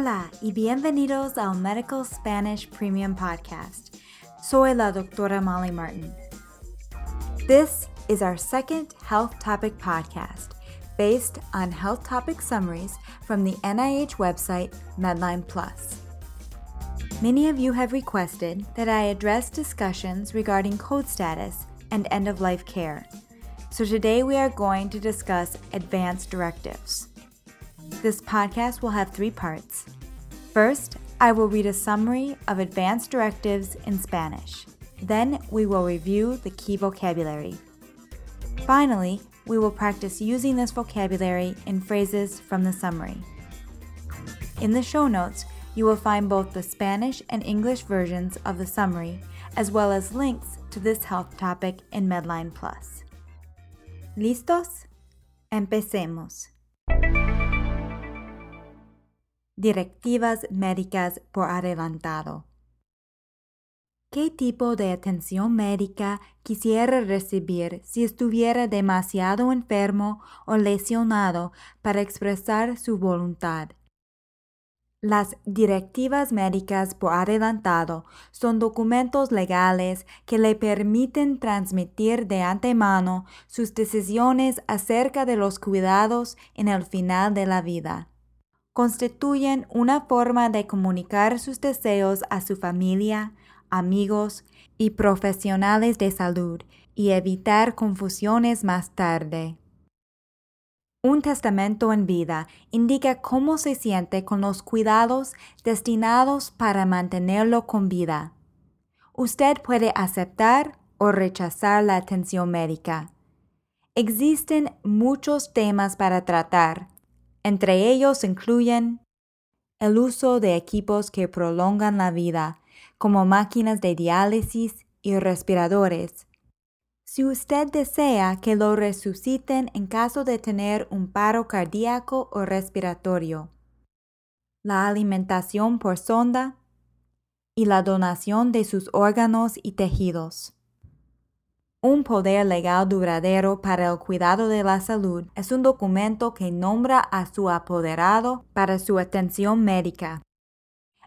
Hola y bienvenidos al Medical Spanish Premium Podcast. Soy la doctora Molly Martin. This is our second health topic podcast based on health topic summaries from the NIH website Medline Plus. Many of you have requested that I address discussions regarding code status and end of life care. So today we are going to discuss advanced directives. This podcast will have three parts. First, I will read a summary of advanced directives in Spanish. Then, we will review the key vocabulary. Finally, we will practice using this vocabulary in phrases from the summary. In the show notes, you will find both the Spanish and English versions of the summary, as well as links to this health topic in Medline Plus. ¿Listos? Empecemos. Directivas médicas por adelantado. ¿Qué tipo de atención médica quisiera recibir si estuviera demasiado enfermo o lesionado para expresar su voluntad? Las directivas médicas por adelantado son documentos legales que le permiten transmitir de antemano sus decisiones acerca de los cuidados en el final de la vida. Constituyen una forma de comunicar sus deseos a su familia, amigos y profesionales de salud y evitar confusiones más tarde. Un testamento en vida indica cómo se siente con los cuidados destinados para mantenerlo con vida. Usted puede aceptar o rechazar la atención médica. Existen muchos temas para tratar. Entre ellos incluyen el uso de equipos que prolongan la vida, como máquinas de diálisis y respiradores, si usted desea que lo resuciten en caso de tener un paro cardíaco o respiratorio, la alimentación por sonda y la donación de sus órganos y tejidos. Un poder legal duradero para el cuidado de la salud es un documento que nombra a su apoderado para su atención médica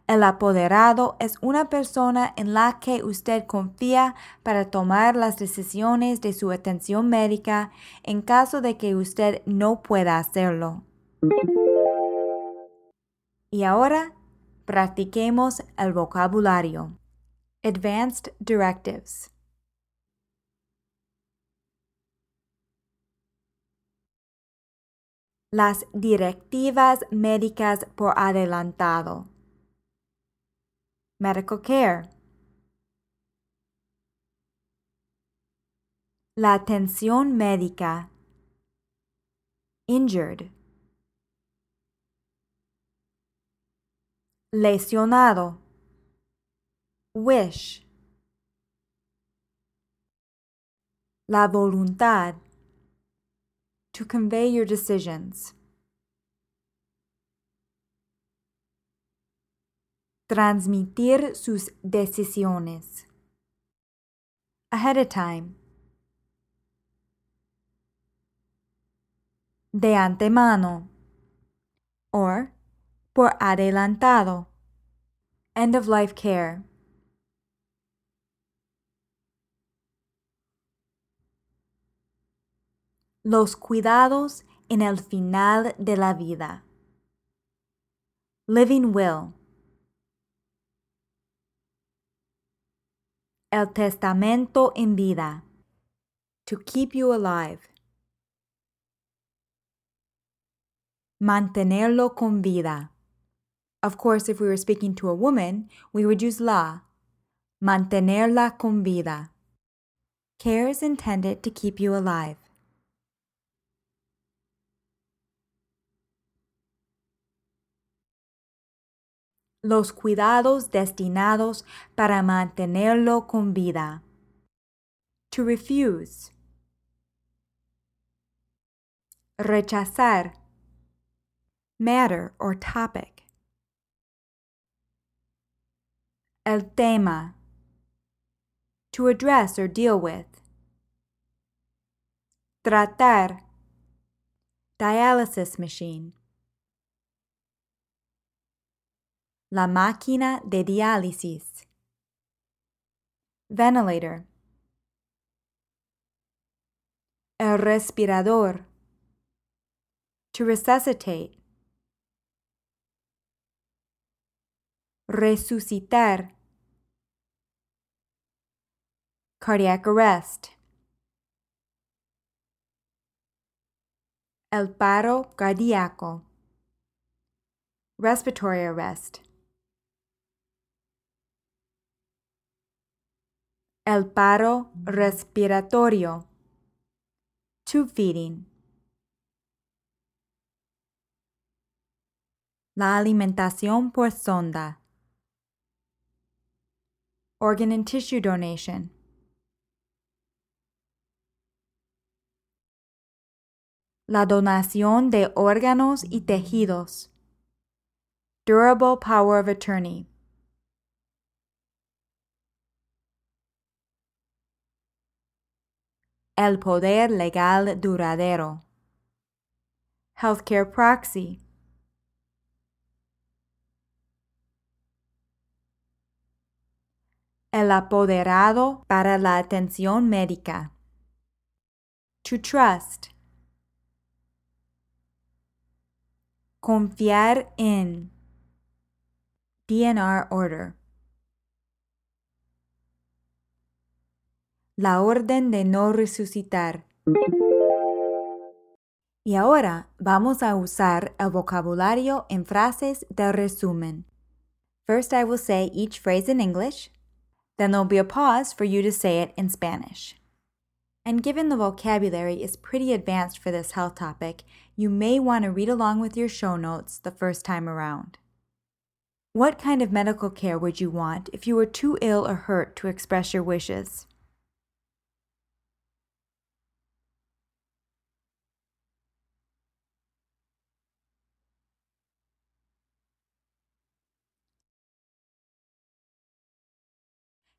el apoderado es una persona en la que usted confía para tomar las decisiones de su atención médica en caso de que usted no pueda hacerlo. Y ahora, practiquemos el vocabulario. Advanced Directives. Las directivas médicas por adelantado medical care. La atención médica. Injured. Lesionado. Wish. La voluntad. To convey your decisions. transmitir sus decisiones. Ahead of time. De antemano. Or por adelantado. End of life care. Los cuidados en el final de la vida. Living will. El testamento en vida. To keep you alive. Mantenerlo con vida. Of course, if we were speaking to a woman, we would use la. Mantenerla con vida. Care is intended to keep you alive. Los cuidados destinados para mantenerlo con vida. To refuse. Rechazar. Matter or topic. El tema. To address or deal with. Tratar. Dialysis machine. La máquina de diálisis. Ventilator. El respirador. To resuscitate. Resucitar. Cardiac arrest. El paro cardíaco. Respiratory arrest. El paro respiratorio. Tube feeding. La alimentación por sonda. Organ and tissue donation. La donación de órganos y tejidos. Durable power of attorney. El poder legal duradero. Healthcare proxy. El apoderado para la atención médica. To trust. Confiar en. DNR order. La orden de no resucitar. Y ahora vamos a usar el vocabulario en frases de resumen. First, I will say each phrase in English. Then there'll be a pause for you to say it in Spanish. And given the vocabulary is pretty advanced for this health topic, you may want to read along with your show notes the first time around. What kind of medical care would you want if you were too ill or hurt to express your wishes?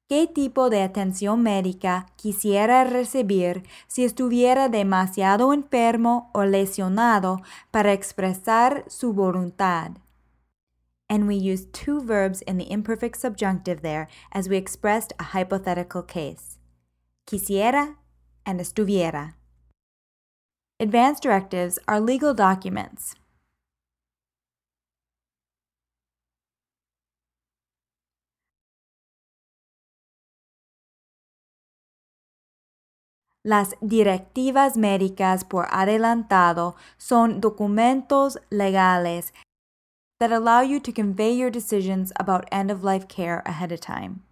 ¿Qué tipo de atención médica quisiera recibir si estuviera demasiado enfermo o lesionado para expresar su voluntad? And we use two verbs in the imperfect subjunctive there as we expressed a hypothetical case. Quisiera and estuviera. Advance directives are legal documents. Las directivas médicas por adelantado son documentos legales that allow you to convey your decisions about end of life care ahead of time.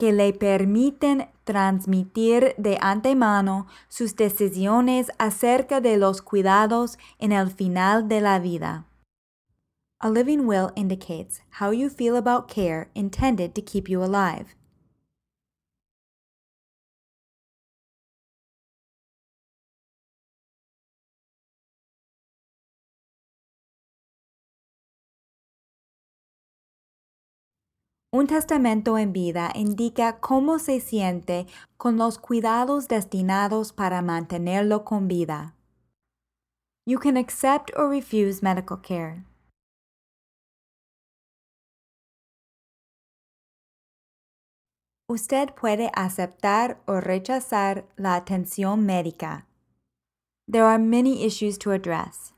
que le permiten transmitir de antemano sus decisiones acerca de los cuidados en el final de la vida. A living will indicates how you feel about care intended to keep you alive. Un testamento en vida indica cómo se siente con los cuidados destinados para mantenerlo con vida. You can accept or refuse medical care. Usted puede aceptar o rechazar la atención médica. There are many issues to address.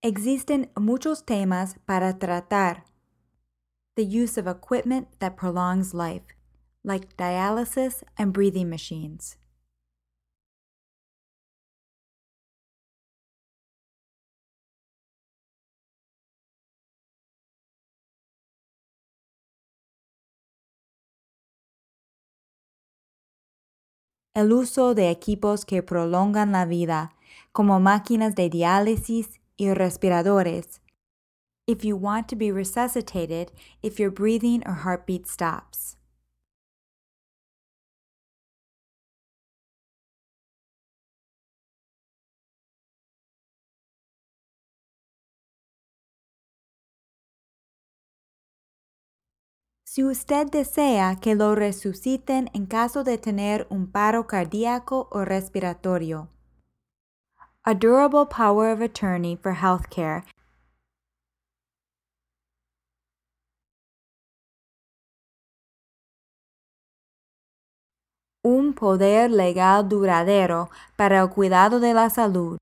Existen muchos temas para tratar. The use of equipment that prolongs life, like dialysis and breathing machines. El uso de equipos que prolongan la vida, como máquinas de diálisis y respiradores. If you want to be resuscitated if your breathing or heartbeat stops. Si usted desea que lo resuciten en caso de tener un paro cardíaco o respiratorio, A durable power of attorney for healthcare un poder legal duradero para el cuidado de la salud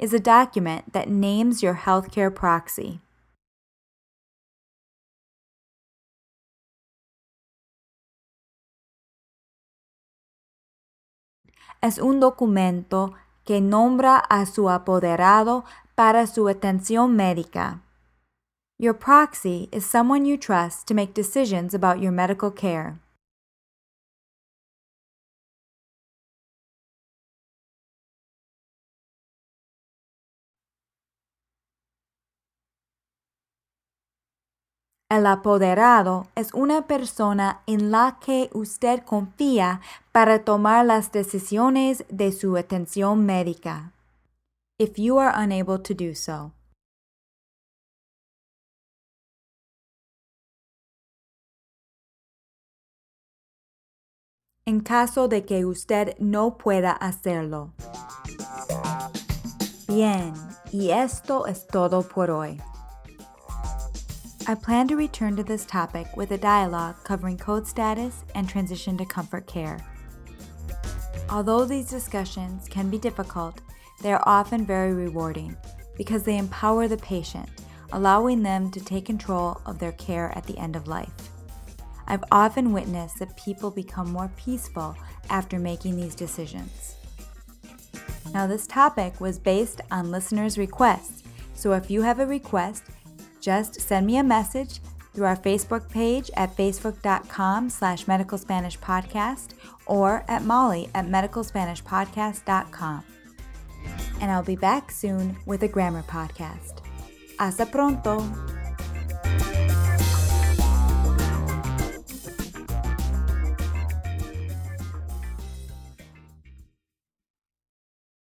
is a document that names your healthcare proxy. Es un documento que nombra a su apoderado para su atención médica. Your proxy is someone you trust to make decisions about your medical care. El apoderado es una persona en la que usted confía para tomar las decisiones de su atención médica. If you are unable to do so. En caso de que usted no pueda hacerlo. Bien, y esto es todo por hoy. I plan to return to this topic with a dialogue covering code status and transition to comfort care. Although these discussions can be difficult, they are often very rewarding because they empower the patient, allowing them to take control of their care at the end of life. I've often witnessed that people become more peaceful after making these decisions. Now, this topic was based on listeners' requests, so if you have a request, just send me a message through our Facebook page at facebook.com slash medical Spanish podcast or at Molly at medicalspanishpodcast.com. And I'll be back soon with a grammar podcast. Hasta pronto!